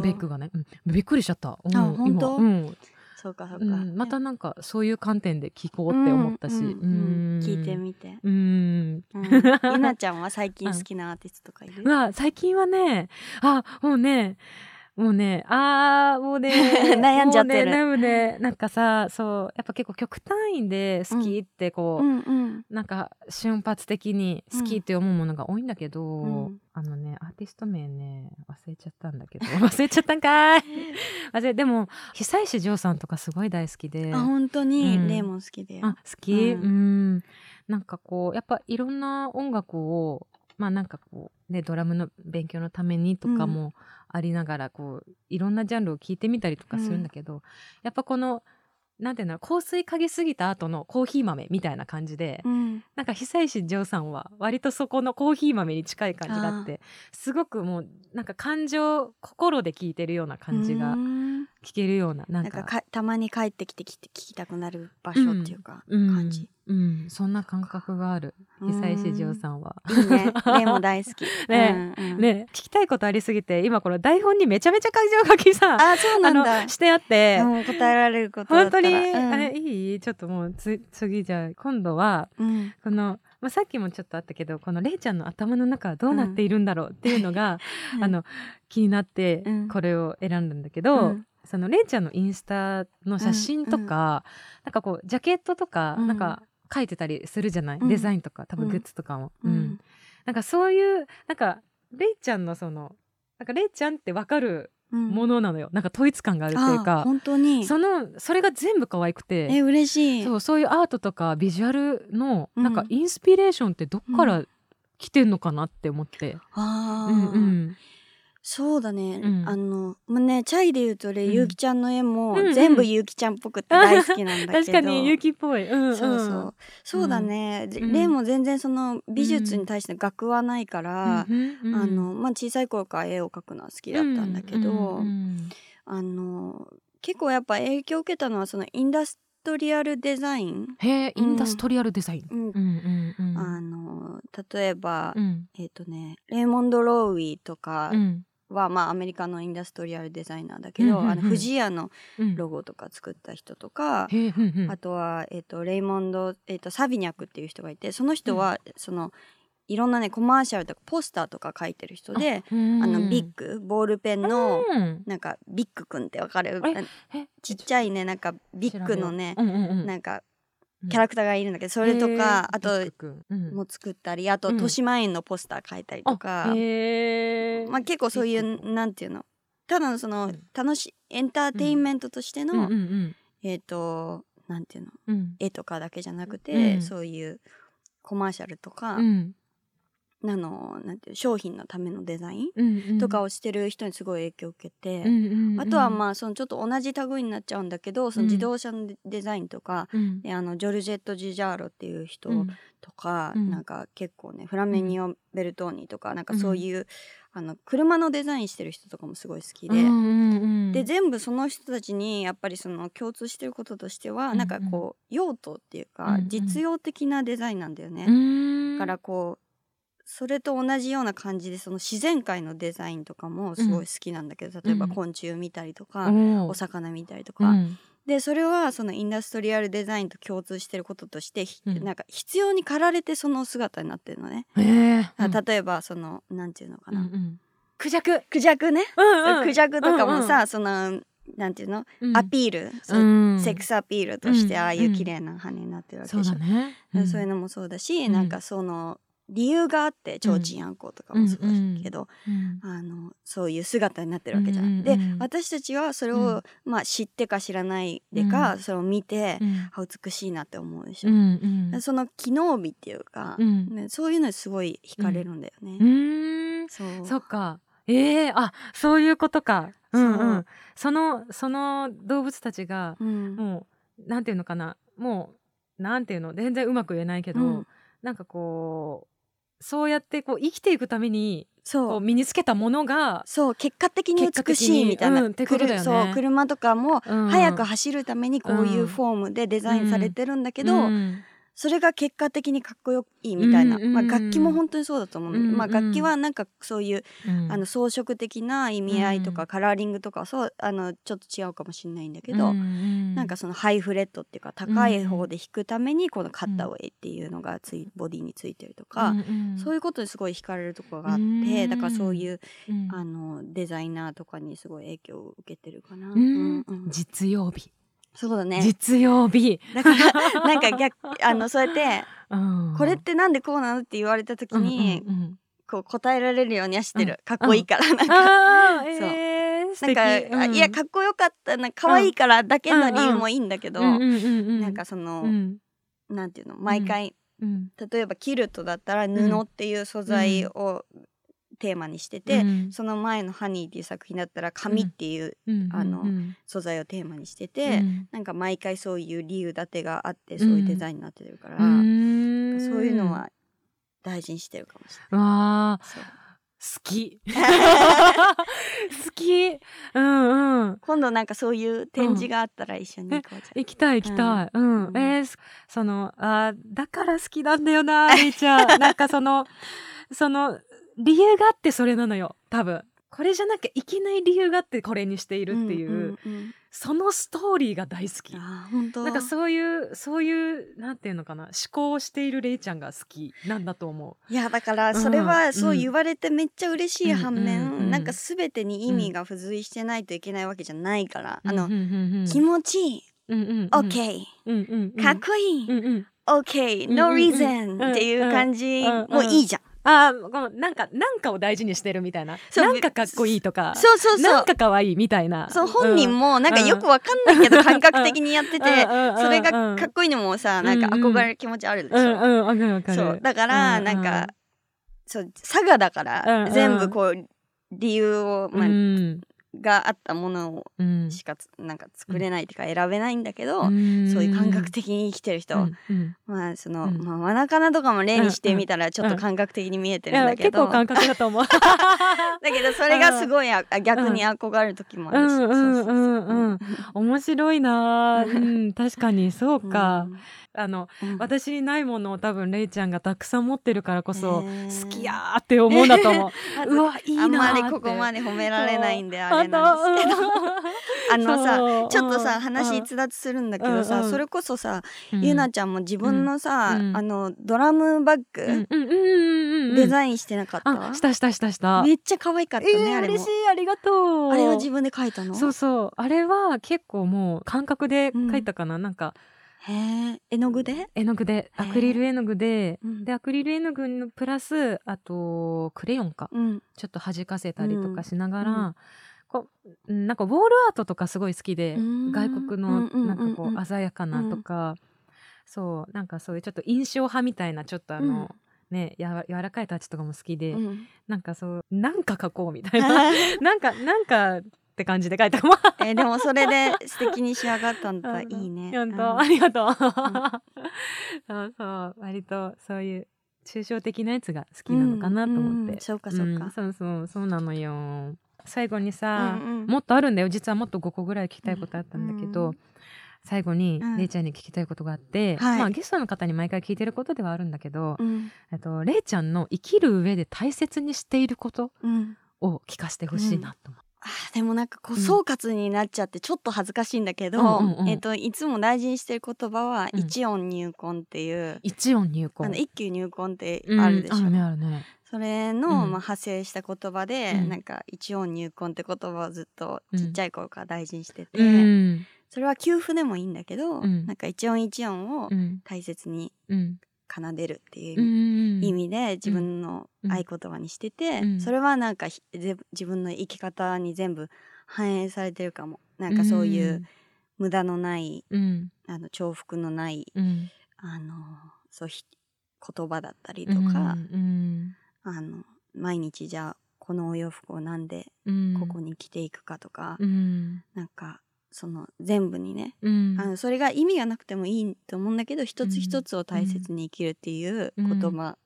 ベックがね、うん、びっくりしちゃった。うん、本当、うん、そうかそうか、またなんかそういう観点で聞こうって思ったし、聞いてみて。うん。(laughs) ゆなちゃんは最近好きなアーティストとかいる、う最近はねあもうねもうね、あー、もうね、(laughs) 悩んじゃってる。ね、悩むね。なんかさ、そう、やっぱ結構極端位で好きってこう、うんうん、なんか瞬発的に好きって思うものが多いんだけど、うん、あのね、アーティスト名ね、忘れちゃったんだけど、(laughs) 忘れちゃったんかい。(laughs) 忘れ、でも、久石譲さんとかすごい大好きで。あ、本当に、うん、レイも好きで。あ、好き、うん、うん。なんかこう、やっぱいろんな音楽を、まあなんかこう、ね、ドラムの勉強のためにとかも、ありながらこういろんなジャンルを聞いてみたりとかするんだけど、うん、やっぱこのなんていうの香水嗅ぎすぎた後のコーヒー豆みたいな感じで、うん、なんか久石譲さんは割とそこのコーヒー豆に近い感じがあってすごくもうなんか感情心で聞いてるような感じが聞けるようななんか。たまに帰ってきて聞きたくなる場所っていうか、感じ、うん、うん、そんな感覚がある。久石譲さんは。いいね。ねも大好き。ね、(laughs) うんうん、ね聞きたいことありすぎて今この台本にめちゃめちゃ感情書きさ。あそうなんだ。してあって、うん、答えられること本当に、うん、あいいちょっともうつ次じゃあ今度は、うん、このまあ、さっきもちょっとあったけどこのれいちゃんの頭の中はどうなっているんだろうっていうのが、(laughs) うん、あの気になってこれを選んだんだけど、うん、そのれいちゃんのインスタの写真とか、うんうん、なんかこうジャケットとか、なんか書いてたりするじゃない、デザインとか多分グッズとかも。うん。なんかそういうなんかれいちゃんのそのなんかれいちゃんってわかるものなのよ、うん、なんか統一感があるっていうか。本当に。そのそれが全部可愛くて。え嬉しい。そうそういうアートとかビジュアルのなんかインスピレーションってどっから来てんのかなって思って、うん、ああ、うんうんそうだね、うん、あのまあねチャイで言うとれ、うん、ゆうきちゃんの絵も全部ゆうきちゃんっぽくて大好きなんだけど。(laughs) 確かにゆうきっぽい、うんうん、そうそう。そうだね、うん、レイも全然その美術に対して学はないから、うん、あのまあ小さい頃から絵を描くのは好きだったんだけど、あの結構やっぱ影響を受けたのはそのインダストリアルデザイン。へえ、インダストリアルデザイン、うん。うんうん、あの例えば、えっ、ー、とねレイモンド・ローウィーとか、は、まあ、アメリカのインダストリアルデザイナーだけど、うんうんうん、あの富士屋のロゴとか作った人とか、うん、あとは、えーと、レイモンド、えーと、サビニャクっていう人がいてその人は、うん、そのいろんなねコマーシャルとかポスターとか書いてる人であのビッグボールペンの、うん、なんかビッグくんってわかる？ちっちゃいねなんかビッグのね、うんうんうん、なんかキャラクターがいるんだけどそれとかあとも作ったりあと豊島園のポスター描いたりとか、まあ、結構そういうなんていうの？ただのその楽しいエンターテインメントとしての、えっ、となんていうの、絵とかだけじゃなくて、そういうコマーシャルとか、あのなんていう商品のためのデザインとかをしてる人にすごい影響を受けて、あとはまあそのちょっと同じ類になっちゃうんだけどその自動車のデザインとか、うん、あのジョルジェット・ジジャーロっていう人とか、うん、なんか結構ねフラメニオ・ベルトーニとかなんかそういう、あの車のデザインしてる人とかもすごい好きで、で全部その人たちにやっぱりその共通してることとしては、うんうん、なんかこう用途っていうか、実用的なデザインなんだよね。だからこうそれと同じような感じでその自然界のデザインとかもすごい好きなんだけど、例えば昆虫見たりとか、お魚見たりとか、でそれはそのインダストリアルデザインと共通してることとして、うん、なんか必要に駆られてその姿になってるのね。例えばそのなんていうのかな、うんうん、クジャク。クジャクね、うんうん、クジャクとかもさ、うんうん、そのなんていうの、うん、アピール、うん、セックスアピールとしてああいう綺麗な羽になってるわけでしょ、うんうん、そういうのもそうだし、なんかその理由があって提灯あんことかもそうだけど、うん、あのそういう姿になってるわけじゃん。うんうん、で私たちはそれを、まあ、知ってか知らないでか、それを見て、あ美しいなって思うでしょ。うんうん、その機能美っていうか、ね、そういうのにすごい惹かれるんだよね。そう。そっか。えー、あそういうことか。うんうん、そのその動物たちが、もうなんていうのかな。もうなんていうの。全然うまく言えないけど、うん、なんかこうそうやってこう生きていくためにそう。身につけたものがそう結果的に美しいみたいな、うんね、そう車とかも速く走るためにこういうフォームでデザインされてるんだけど、うんうんそれが結果的にかっこよいいみたいな、まあ、楽器も本当にそうだと思う、うんうん、まあ、楽器はなんかそういう、うん、あの装飾的な意味合いとか、カラーリングとかそうあのちょっと違うかもしれないんだけど、うんうん、なんかそのハイフレットっていうか高い方で弾くためにこのカッターウェイっていうのがついボディについてるとか、うんうん、そういうことにすごい惹かれるところがあって、だからそういう、あのデザイナーとかにすごい影響を受けてるかな。うんうん、実用美そうだね。実用美。だからなんか逆あのそうやって (laughs) これってなんでこうなのって言われた時に、うんうんうん、こう答えられるようにはしてる、かっこいいから、なんか、そう、えー、なんか、うん、いやかっこよかったな可愛いからだけの理由もいいんだけど、なんかその、うん、なんていうの毎回、例えばキルトだったら布っていう素材をテーマにしてて、うん、その前の「ハニー」っていう作品だったら紙っていう、うん、あの、うん、素材をテーマにしてて、うん、なんか毎回そういう理由立てがあってそういうデザインになってるから、そういうのは大事にしてるかもしれない。好き。(laughs) 好き。うんうん。今度なんかそういう展示があったら一緒に行こうじゃ、うん、行きたい行きたい。うん、うん、えー、そのあだから好きなんだよなみーちゃん。なんかその (laughs) その理由があってそれなのよ多分。これじゃなきゃいけない理由があってこれにしているっていう。うんうんうん、そのストーリーが大好き。なんかそういうそういうなんていうのかな。思考をしているれいちゃんが好きなんだと思う。いやだからそれはそう言われてめっちゃ嬉しい反面、うんうん、なんか全てに意味が付随してないといけないわけじゃないから、うん、あの、うんうんうん、気持ちいい、うんうんうん、OK、うんうんうん、かっこいい、うんうん、OK no reason、っていう感じもいいじゃんああなんかなんかを大事にしてるみたいな。なんかかっこいいとかそうそうそう。なんか可愛いみたいな。そう本人もなんかよくわかんないけど、感覚的にやっててそれがかっこいいのもさなんか憧れる気持ちあるでしょ、うんうん、そうだからなんか、そう佐賀だから全部こう理由を、まあ、うんがあったものをしかなんか作れないっていうか選べないんだけど、うん、そういう感覚的に生きてる人、うん。うん、まあその、まあ、マナカナとかも例にしてみたらちょっと感覚的に見えてるんだけど、結構感覚だと思う。(laughs) だけどそれがすごいあ逆に憧れる時もあるし。面白いな、うん、確かに。そうか、あの、うん、私にないものを多分レイちゃんがたくさん持ってるからこそ、好きやーって思うんだと思う。(laughs) うわいいなあんまりここまで褒められないんであれなんですけど。あのさちょっとさ話逸脱するんだけどさ、それこそさ、ゆなちゃんも自分のさ、あのドラムバッグ、デザインしてなかった？したしたしたした。めっちゃ可愛かったね、あれ嬉しいありがとう。あれは自分で描いたの？そうそう。あれは結構もう感覚で描いたかな、なんかへえ絵の具で？絵の具で。アクリル絵の具で、うん、でアクリル絵の具のプラスあとクレヨンか、うん、ちょっと弾かせたりとかしながら、うん、こうなんかウォールアートとかすごい好きで、外国のなんかこう鮮やかなとか、そう。なんかそういうちょっと印象派みたいなちょっとあの、ね、や柔らかいタッチとかも好きで、うん、なんかそうなんか描こうみたいな。(laughs) なんかなんかって感じで書いた。かもえー、でもそれで素敵に仕上がったんだ。(laughs) いいね。本当、うん、ありがとう、うん、(laughs) そうそう。割とそういう抽象的なやつが好きなのかなと思って、うん、そうかそうか、そうそう。そうなのよ。最後にさ、うんうん、もっとあるんだよ。実はもっと5個ぐらい聞きたいことあったんだけど、最後に、れいちゃんに聞きたいことがあって、まあゲストの方に毎回聞いてることではあるんだけど、えっとれいちゃんの生きる上で大切にしていることを聞かせてほしいなと思あでもなんかこう総括になっちゃってちょっと恥ずかしいんだけど、うんうんうん、えーと、いつも大事にしてる言葉は一音入魂っていう、一音入魂。あの一級入魂ってあるでしょ、うん、ねあるね。それの、まあ、派生した言葉で、うん、なんか一音入魂って言葉をずっとちっちゃい頃から大事にしてて、うん、それは給付でもいいんだけど、うん、なんか一音一音を大切に奏でるっていう意味で自分の合言葉にしてて、それはなんか自分の生き方に全部反映されてるかも。なんかそういう無駄のない、あの重複のない、あのそう言葉だったりとか、あの毎日じゃあこのお洋服をなんでここに着ていくかとか、うん、なんかその全部にね、うん、あのそれが意味がなくてもいいと思うんだけど一つ一つを大切に生きるっていう言葉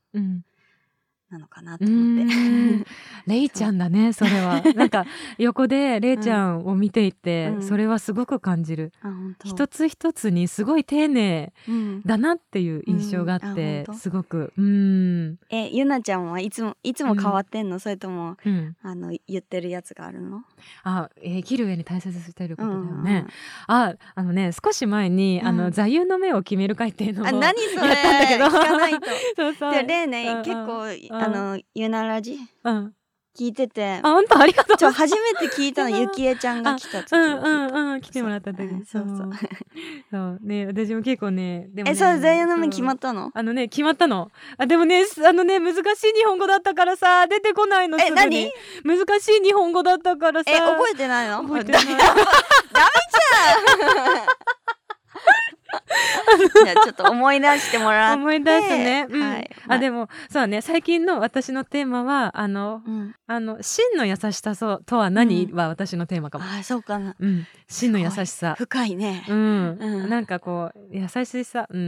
なのかなと思って。(laughs) レイちゃんだねそれは。(laughs) なんか横でレイちゃんを見ていて、うん、それはすごく感じる。一つ一つにすごい丁寧だなっていう印象があって、うん、すごく。うん。えゆなちゃんはいつもいつも変わってんの、それとも、あの言ってるやつがあるの？あ、えー、生きる上に大切にしてることだよね。あ、あのね少し前に、あの座右の銘を決める会っていうのをやったんだけど。(laughs) そうそう。で例ね結構あの、ゆならじ、うん、聞いてて。あ、本当？ありがとう。ちょ、初めて聞いたの、ゆきえちゃんが来た時。うんうんうん、来てもらった時。そうそう。そうね、私も結構ね、でも、え、そう、座右の銘決まったの？あのね、決まったの。あ、でもね、あのね、難しい日本語だったからさ、出てこないの。え、何？難しい日本語だったからさ。え、覚えてないの？覚えてない。(laughs) ダメじゃんじゃあちょっと思い出してもらって。思い出すね、うん、はい、あでもそうね。最近の私のテーマはあの、うん、あの真の優しさとは何、うん、は私のテーマかも。あそうかな、うん、真の優しさ。深いね。うん、うん、なんかこう優しさ。うん、う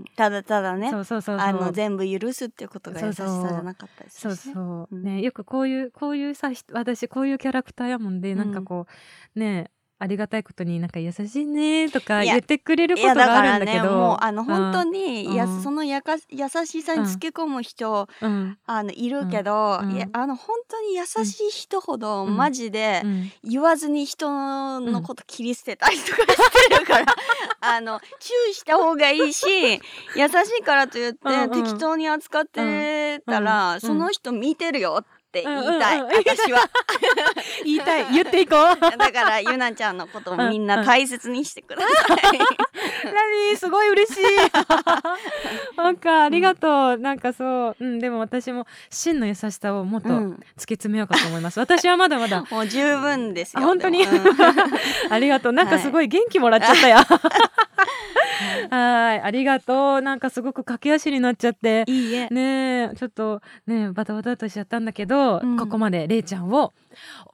ん、ただただね。そうそうそうあの全部許すっていうことが優しさじゃなかったですそうそう、ねよくこういうこういうさ私こういうキャラクターやもんで、なんかこうねありがたいことになんか優しいねとか言ってくれることがあるんだけど、ね、もうあの本当にや、うん、そのやか優しさにつけ込む人、うん、あのいるけど、うん、いやあの本当に優しい人ほど、マジで言わずに人のこと切り捨てたりとかしてるから、(laughs) あの注意した方がいいし優しいからといって適当に扱ってたら、その人見てるよってって言いたい、うんうん、私は。(laughs) 言いたい。言っていこう。だからゆなちゃんのこともみんな大切にしてください。(laughs) 何すごい嬉しい。(laughs) なんかありがとう、なんかそう、うん、でも私も真の優しさをもっと突き詰めようかと思います、私はまだまだ。もう十分ですよ本当に、ありがとう。なんかすごい元気もらっちゃったや、はい、ありがとう。なんかすごく駆け足になっちゃって。いいえ。ねちょっとねバタバタとしちゃったんだけど、ど、うん、ここまでれいちゃんを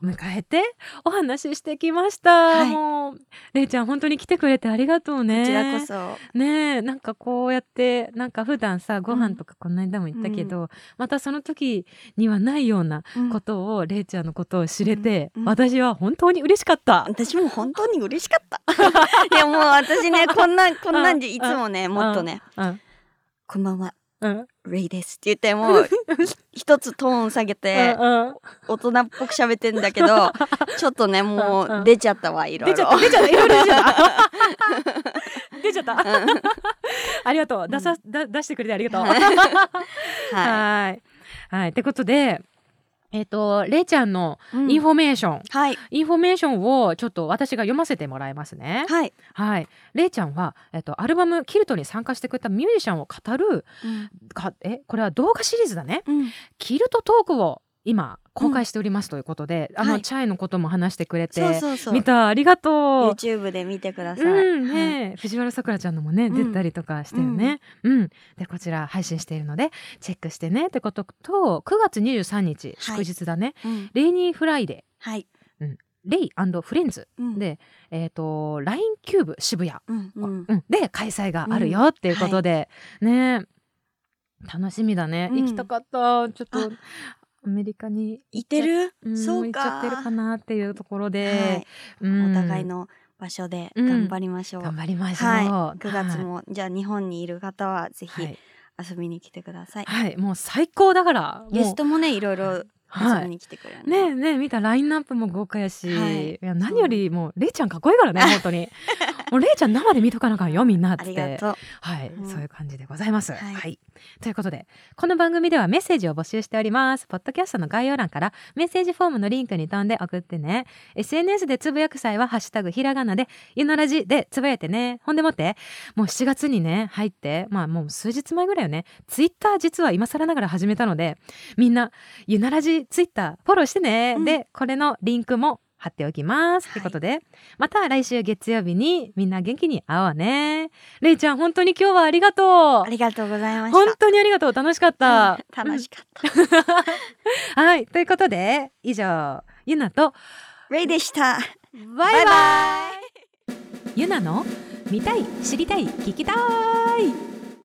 迎えてお話ししてきました、はい、もうれいちゃん本当に来てくれてありがとうね。こちらこそ。ねなんかこうやってなんか普段さご飯とかこの間も言ったけど、うん、またその時にはないようなことを、れいちゃんのことを知れて、うん、私は本当に嬉しかった。私も本当に嬉しかった。(laughs) いやもう私ねこんなこんなんでいつもねもっとね。こんばんは。うんレイですって言ってもう (laughs) 一つトーン下げて大人っぽく喋ってんだけど (laughs) ちょっとねもう出ちゃったわいろいろ。出ちゃった出ちゃったいろいろ出ちゃった。出ちゃった。ありがとう。出さ、だ出してくれてありがとう。はい。(laughs) はい。ってことでえっ、ー、と、れいちゃんのインフォメーション、うん、はい、インフォメーションをちょっと私が読ませてもらいますね。はい。はい。れいちゃんは、えっ、ー、と、アルバムキルトに参加してくれたミュージシャンを語る、うん、かえ、これは動画シリーズだね。うん、キルトトークを今公開しておりますということで、うん、あの、はい、チャイのことも話してくれて、そうそうそう。見たありがとう。YouTube で見てください、うんね、はい、藤原さくらちゃんのもね、出たりとかしてるね、うん、でこちら配信しているのでチェックしてね。ってことと9月23日祝日だね、はい、 Reiny Friday、はい。うん、レイフレンズ。で、えっ、ー、と LINE CUBE 渋谷、うんうん、で開催があるよっていうことで、ね楽しみだね、行きたかった。ちょっとアメリカに行ってる、うん、そうか。行っちゃってるかなっていうところで、はい。うん、お互いの場所で頑張りましょう、頑張りましょう、はい、9月も、じゃあ日本にいる方はぜひ遊びに来てください。はい、もう最高だからゲストもねいろいろ遊びに来てくれる、ね、はい、ねね見たラインナップも豪華やし、はい、いや何よりもれいちゃんかっこいいからね (laughs) 本当に (laughs) もうれいちゃん生で見とかなあかんよみんなって。はい、うん、そういう感じでございます、はい、はい、ということでこの番組ではメッセージを募集しております。ポッドキャストの概要欄からメッセージフォームのリンクに飛んで送ってね。SNS でつぶやく際はハッシュタグひらがなでゆならじでつぶやいてね。ほんでもってもう7月にね入ってまあもう数日前ぐらいよね。ツイッター実は今更ながら始めたのでみんなゆならじツイッターフォローしてね、うん、でこれのリンクも貼っておきます。い、いうことで、また来週月曜日にみんな元気に会おうね。れいちゃん、本当に今日はありがとう。ありがとうございました。本当にありがとう。楽しかった。うん、楽しかった。(laughs) はい。ということで、以上、ゆなと、レイでした。バイバイ。ゆなの見たい、知りたい、聞きたい。